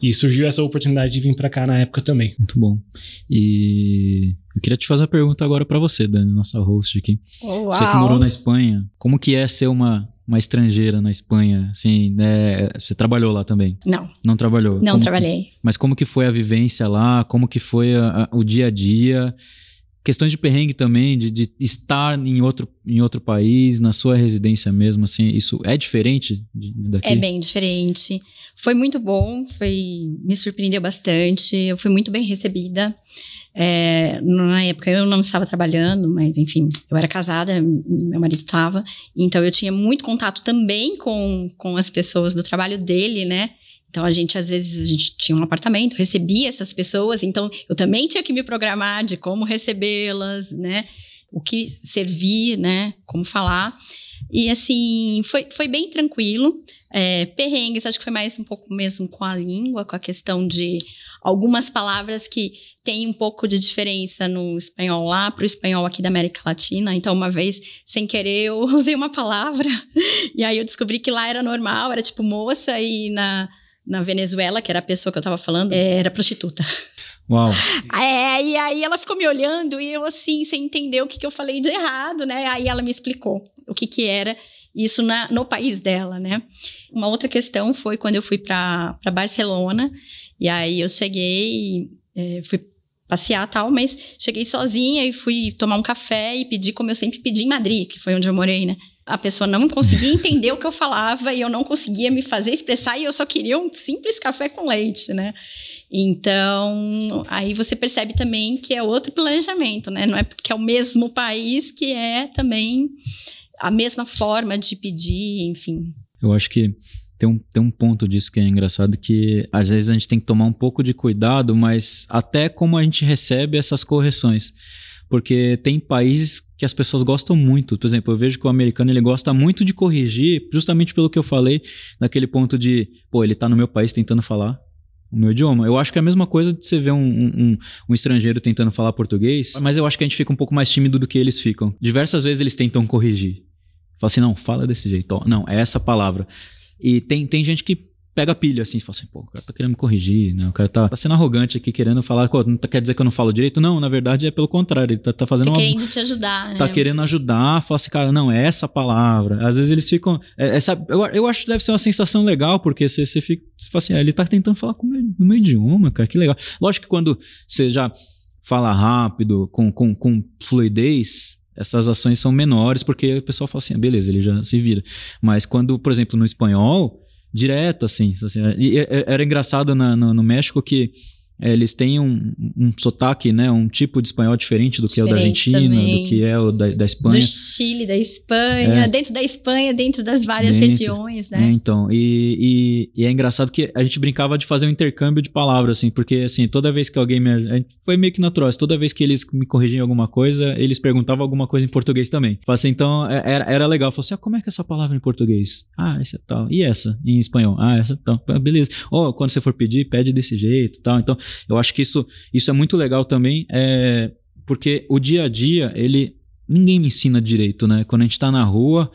e surgiu essa oportunidade de vir para cá na época também. Muito bom. E eu queria te fazer uma pergunta agora para você, Dani, nossa host aqui. Oh, você que morou na Espanha, como que é ser uma uma estrangeira na Espanha, assim, né? Você trabalhou lá também? Não. Não trabalhou? Não como trabalhei. Que, mas como que foi a vivência lá? Como que foi a, a, o dia a dia? Questões de perrengue também, de, de, estar em outro, em outro país, na sua residência mesmo, assim, isso é diferente daqui? É bem diferente. Foi muito bom, foi, me surpreendeu bastante, eu fui muito bem recebida. É, na época eu não estava trabalhando, mas enfim, eu era casada, meu marido estava, então eu tinha muito contato também com, com as pessoas do trabalho dele, né? Então a gente às vezes a gente tinha um apartamento, recebia essas pessoas, então eu também tinha que me programar de como recebê-las, né? O que servir, né? Como falar. E assim, foi, foi bem tranquilo. É, perrengues, acho que foi mais um pouco mesmo com a língua, com a questão de algumas palavras que tem um pouco de diferença no espanhol lá para o espanhol aqui da América Latina. Então, uma vez, sem querer, eu usei uma palavra, e aí eu descobri que lá era normal, era tipo moça, e na na Venezuela, que era a pessoa que eu tava falando, era prostituta. Uau. É, e aí ela ficou me olhando e eu assim, sem entender o que, que eu falei de errado, né? Aí ela me explicou o que que era isso na, no país dela, né? Uma outra questão foi quando eu fui para Barcelona, e aí eu cheguei, é, fui passear tal, mas cheguei sozinha e fui tomar um café e pedi como eu sempre pedi em Madrid, que foi onde eu morei, né? A pessoa não conseguia entender o que eu falava e eu não conseguia me fazer expressar e eu só queria um simples café com leite, né? Então, aí você percebe também que é outro planejamento, né? Não é porque é o mesmo país que é também a mesma forma de pedir, enfim. Eu acho que tem um, tem um ponto disso que é engraçado que às vezes a gente tem que tomar um pouco de cuidado, mas até como a gente recebe essas correções. Porque tem países que as pessoas gostam muito. Por exemplo, eu vejo que o americano ele gosta muito de corrigir, justamente pelo que eu falei, naquele ponto de, pô, ele tá no meu país tentando falar o meu idioma. Eu acho que é a mesma coisa de você ver um, um, um, estrangeiro tentando falar português, mas eu acho que a gente fica um pouco mais tímido do que eles ficam. Diversas vezes eles tentam corrigir. Fala assim, não, fala desse jeito. Não, é essa palavra. E tem, tem gente que pega pilha assim, e fala assim, pô, o cara tá querendo me corrigir, né? O cara tá, tá sendo arrogante aqui, querendo falar, não tá, quer dizer que eu não falo direito? Não, na verdade é pelo contrário, ele tá, tá fazendo tá uma... querendo te ajudar, né? Tá querendo ajudar, fala assim, cara, não, é essa palavra. Às vezes eles ficam... É, essa, eu, eu acho que deve ser uma sensação legal, porque você, você fica, você fala assim, ah, ele tá tentando falar com meu, no meu idioma, cara, que legal. Lógico que quando você já fala rápido, com, com, com fluidez, essas ações são menores, porque o pessoal fala assim, ah, beleza, ele já se vira. Mas quando, por exemplo, no espanhol direto, assim. assim e era engraçado na, no, no México que eles têm um, um sotaque, né? Um tipo de espanhol diferente do que diferente é o da Argentina, também. do que é o da, da Espanha. Do Chile, da Espanha, é. dentro da Espanha, dentro das várias dentro, regiões, né? É, então, e, e, e, é engraçado que a gente brincava de fazer um intercâmbio de palavras, assim, porque assim, toda vez que alguém me. Foi meio que natural, toda vez que eles me corrigiam alguma coisa, eles perguntavam alguma coisa em português também. Assim, então, é, era, era legal. Falei assim, ah, como é que é essa palavra em português? Ah, essa é tal. E essa em espanhol? Ah, essa é tal. Ah, beleza. Ou oh, quando você for pedir, pede desse jeito tal. Então, eu acho que isso, isso é muito legal também, é, porque o dia a dia, ele. Ninguém me ensina direito, né? Quando a gente tá na rua.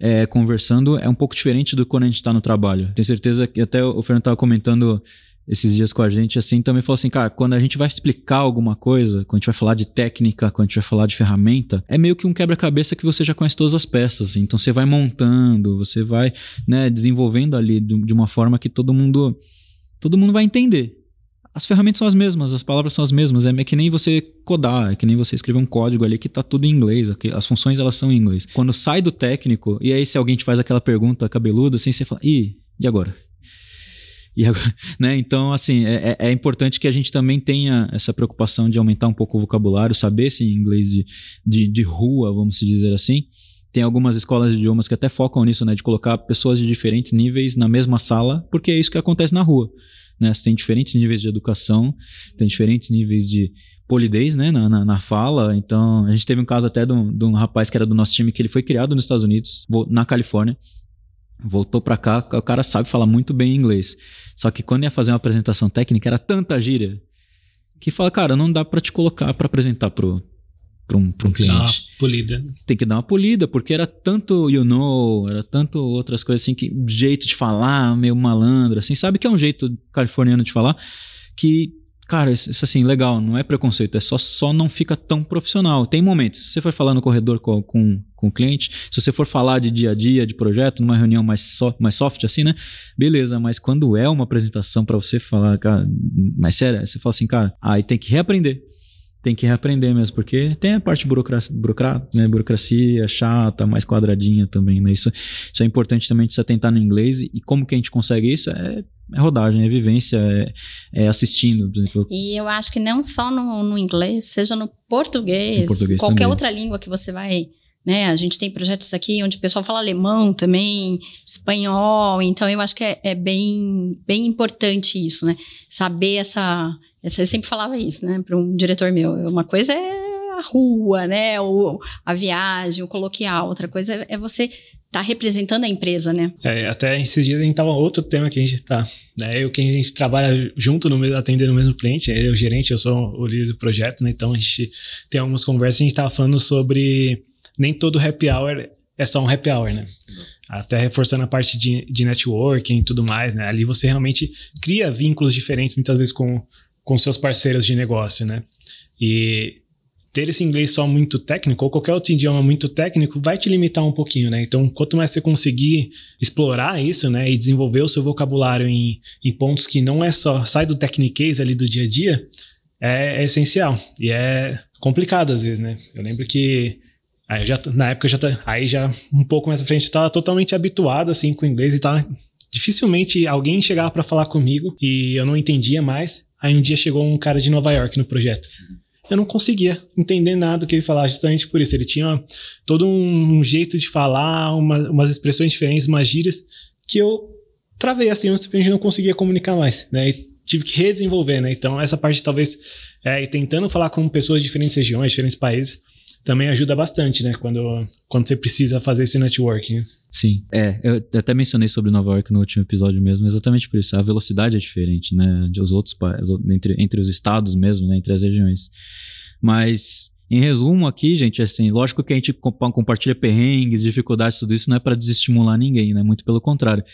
É, conversando é um pouco diferente do quando a gente está no trabalho. Tenho certeza que até o Fernando estava comentando esses dias com a gente, assim, também falou assim, cara, quando a gente vai explicar alguma coisa, quando a gente vai falar de técnica, quando a gente vai falar de ferramenta, é meio que um quebra-cabeça que você já conhece todas as peças, assim. então você vai montando, você vai, né, desenvolvendo ali de uma forma que todo mundo, todo mundo vai entender as ferramentas são as mesmas, as palavras são as mesmas. É que nem você codar, é que nem você escrever um código ali que tá tudo em inglês. As funções elas são em inglês. Quando sai do técnico, e aí se alguém te faz aquela pergunta cabeluda, assim, você fala, ih, e agora? E agora, né? Então, assim, é, é, é, importante que a gente também tenha essa preocupação de aumentar um pouco o vocabulário, saber esse inglês de, de, de rua, vamos dizer assim. Tem algumas escolas de idiomas que até focam nisso, né? De colocar pessoas de diferentes níveis na mesma sala, porque é isso que acontece na rua né? Você tem diferentes níveis de educação, tem diferentes níveis de polidez, né, na, na, na, fala. Então, a gente teve um caso até de um, de um, rapaz que era do nosso time, que ele foi criado nos Estados Unidos, na Califórnia, voltou para cá, o cara sabe falar muito bem inglês. Só que quando ia fazer uma apresentação técnica, era tanta gíria, que fala, cara, não dá para te colocar para apresentar pro, para um, pra um cliente. Dar uma polida. Tem que dar uma polida, porque era tanto you know, era tanto outras coisas assim, que jeito de falar, meio malandro, assim, sabe que é um jeito californiano de falar, que, cara, isso, isso assim, legal, não é preconceito, é só, só não fica tão profissional. Tem momentos, se você for falar no corredor com, com, com o cliente, se você for falar de dia a dia, de projeto, numa reunião mais, so, mais soft, assim, né? Beleza, mas quando é uma apresentação para você falar, cara, mais sério, você fala assim, cara, aí tem que reaprender tem que reaprender mesmo, porque tem a parte burocracia, burocracia, né, burocracia chata, mais quadradinha também, né? Isso, isso é importante também de se atentar no inglês. E como que a gente consegue isso? É, é rodagem, é vivência, é, é assistindo. E eu acho que não só no, no inglês, seja no português, no português qualquer também. outra língua que você vai né? A gente tem projetos aqui onde o pessoal fala alemão também, espanhol, então eu acho que é, é bem, bem importante isso, né? Saber essa. Eu sempre falava isso, né, para um diretor meu. Uma coisa é a rua, né? O, a viagem, o coloquial, outra coisa é você tá representando a empresa, né? É, até esses dias a gente tava outro tema que a gente tá, né? Eu que a gente trabalha junto no mesmo, atendendo o mesmo cliente, ele é o gerente, eu sou o líder do projeto, né? Então a gente tem algumas conversas, a gente tava falando sobre nem todo happy hour é só um happy hour, né? Exato. Até reforçando a parte de, de networking e tudo mais, né? Ali você realmente cria vínculos diferentes, muitas vezes, com, com seus parceiros de negócio, né? E ter esse inglês só muito técnico, ou qualquer outro idioma muito técnico, vai te limitar um pouquinho, né? Então, quanto mais você conseguir explorar isso, né? E desenvolver o seu vocabulário em, em pontos que não é só sai do techniquez ali do dia a dia, é, é essencial. E é complicado às vezes, né? Eu lembro que Aí já, na época já tá, aí já um pouco mais à frente estava totalmente habituado assim com o inglês e tava dificilmente alguém chegava para falar comigo e eu não entendia mais. Aí um dia chegou um cara de Nova York no projeto. Eu não conseguia entender nada do que ele falava, justamente por isso. Ele tinha todo um, um jeito de falar, uma, umas expressões diferentes, umas gírias, que eu travei assim, eu simplesmente não conseguia comunicar mais, né? E tive que redesenvolver, né? Então, essa parte, talvez, é, tentando falar com pessoas de diferentes regiões, diferentes países, também ajuda bastante, né? Quando, quando você precisa fazer esse networking. Sim, é. Eu até mencionei sobre Nova York no último episódio mesmo, exatamente por isso. A velocidade é diferente, né? De os outros entre, entre os estados mesmo, né? Entre as regiões. Mas em resumo aqui, gente, assim, lógico que a gente compartilha perrengues, dificuldades, tudo isso não é para desestimular ninguém, né? Muito pelo contrário.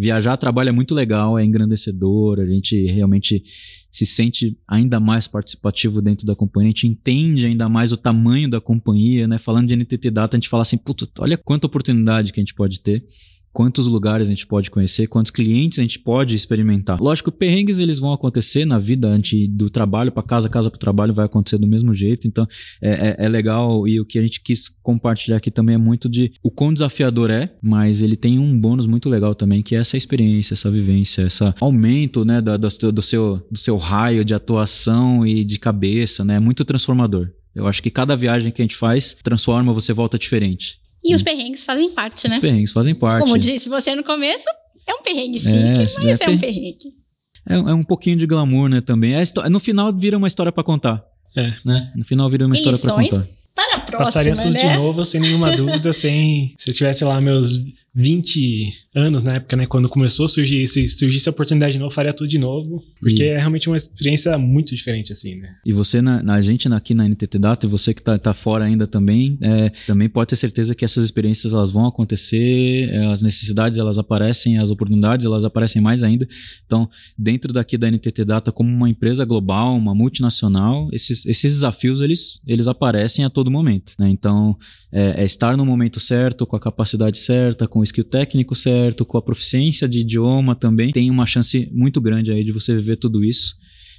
Viajar trabalho é muito legal, é engrandecedor, a gente realmente se sente ainda mais participativo dentro da companhia, a gente entende ainda mais o tamanho da companhia, né? Falando de NTT Data, a gente fala assim, puta, olha quanta oportunidade que a gente pode ter quantos lugares a gente pode conhecer, quantos clientes a gente pode experimentar. Lógico, perrengues eles vão acontecer na vida antes do trabalho para casa, casa para trabalho vai acontecer do mesmo jeito. Então é, é, é, legal e o que a gente quis compartilhar aqui também é muito de o quão desafiador é, mas ele tem um bônus muito legal também que é essa experiência, essa vivência, esse aumento né do, do, do seu do seu raio de atuação e de cabeça, né? É muito transformador. Eu acho que cada viagem que a gente faz transforma, você volta diferente. E os perrengues fazem parte, né? Os perrengues fazem parte. Como disse você no começo, é um perrengue chique, é, mas é, é um perrengue. É, é, um pouquinho de glamour, né, também. É, no final vira uma história para contar. É. Né? No final vira uma história para contar. Para a próxima, Passaria tudo né? de novo, sem nenhuma dúvida, sem... Se eu tivesse lá meus 20 anos na época, né? Quando começou a surgir, se surgisse a oportunidade de novo, faria tudo de novo. Porque e... é realmente uma experiência muito diferente, assim, né? E você, na, na gente aqui na NTT Data, e você que tá, tá fora ainda também, é, também pode ter certeza que essas experiências elas vão acontecer, é, as necessidades elas aparecem, as oportunidades elas aparecem mais ainda. Então, dentro daqui da NTT Data, como uma empresa global, uma multinacional, esses, esses desafios eles, eles aparecem a todo momento, né? Então, é, é estar no momento certo, com a capacidade certa, com com o skill técnico certo, com a proficiência de idioma também, tem uma chance muito grande aí de você viver tudo isso.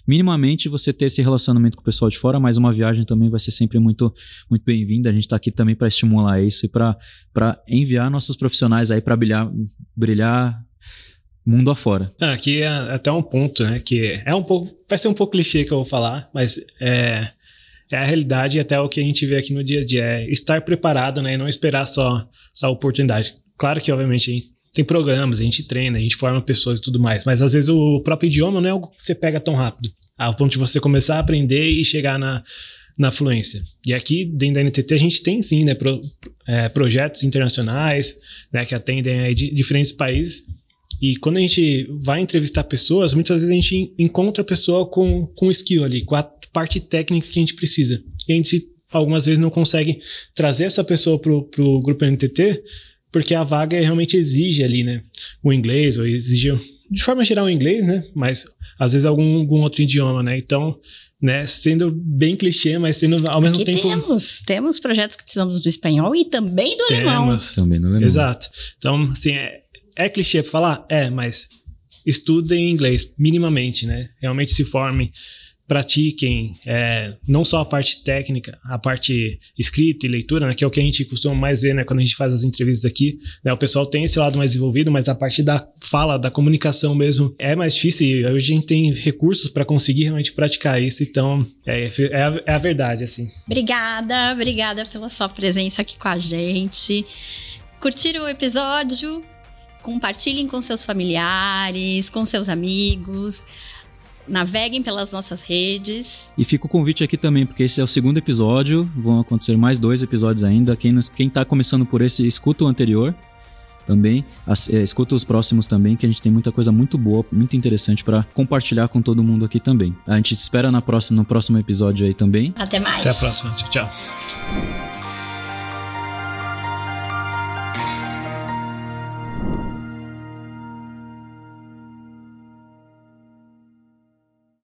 Minimamente você ter esse relacionamento com o pessoal de fora, mas uma viagem também vai ser sempre muito, muito bem-vinda. A gente está aqui também para estimular isso e para enviar nossos profissionais aí para brilhar, brilhar mundo afora. Ah, aqui é até um ponto, né? Que é um pouco. Vai ser um pouco clichê que eu vou falar, mas é, é a realidade e até o que a gente vê aqui no dia a dia. É estar preparado, né? E não esperar só, só a oportunidade. Claro que, obviamente, tem programas, a gente treina, a gente forma pessoas e tudo mais, mas às vezes o próprio idioma não é algo que você pega tão rápido, ao ponto de você começar a aprender e chegar na, na fluência. E aqui, dentro da NTT, a gente tem sim né, pro, é, projetos internacionais né, que atendem diferentes países. E quando a gente vai entrevistar pessoas, muitas vezes a gente encontra a pessoa com, com skill ali, com a parte técnica que a gente precisa. E a gente, algumas vezes, não consegue trazer essa pessoa para o grupo NTT porque a vaga realmente exige ali, né? O inglês, ou exige, de forma geral, o inglês, né? Mas às vezes algum, algum outro idioma, né? Então, né, sendo bem clichê, mas sendo ao mesmo Aqui tempo. Temos, temos projetos que precisamos do espanhol e também do temos. alemão. Também do alemão. Exato. Então, assim, é, é clichê para falar? É, mas estudem inglês, minimamente, né? Realmente se forme pratiquem é, não só a parte técnica, a parte escrita e leitura, né, que é o que a gente costuma mais ver né, quando a gente faz as entrevistas aqui. Né, o pessoal tem esse lado mais desenvolvido, mas a parte da fala, da comunicação mesmo, é mais difícil e hoje a gente tem recursos para conseguir realmente praticar isso, então é, é, a, é a verdade, assim. Obrigada, obrigada pela sua presença aqui com a gente. Curtiram o episódio? Compartilhem com seus familiares, com seus amigos naveguem pelas nossas redes. E fica o convite aqui também, porque esse é o segundo episódio, vão acontecer mais dois episódios ainda. Quem, nos, quem tá começando por esse, escuta o anterior também. As, é, escuta os próximos também, que a gente tem muita coisa muito boa, muito interessante para compartilhar com todo mundo aqui também. A gente te espera na próxima, no próximo episódio aí também. Até mais. Até a próxima. Tchau, tchau.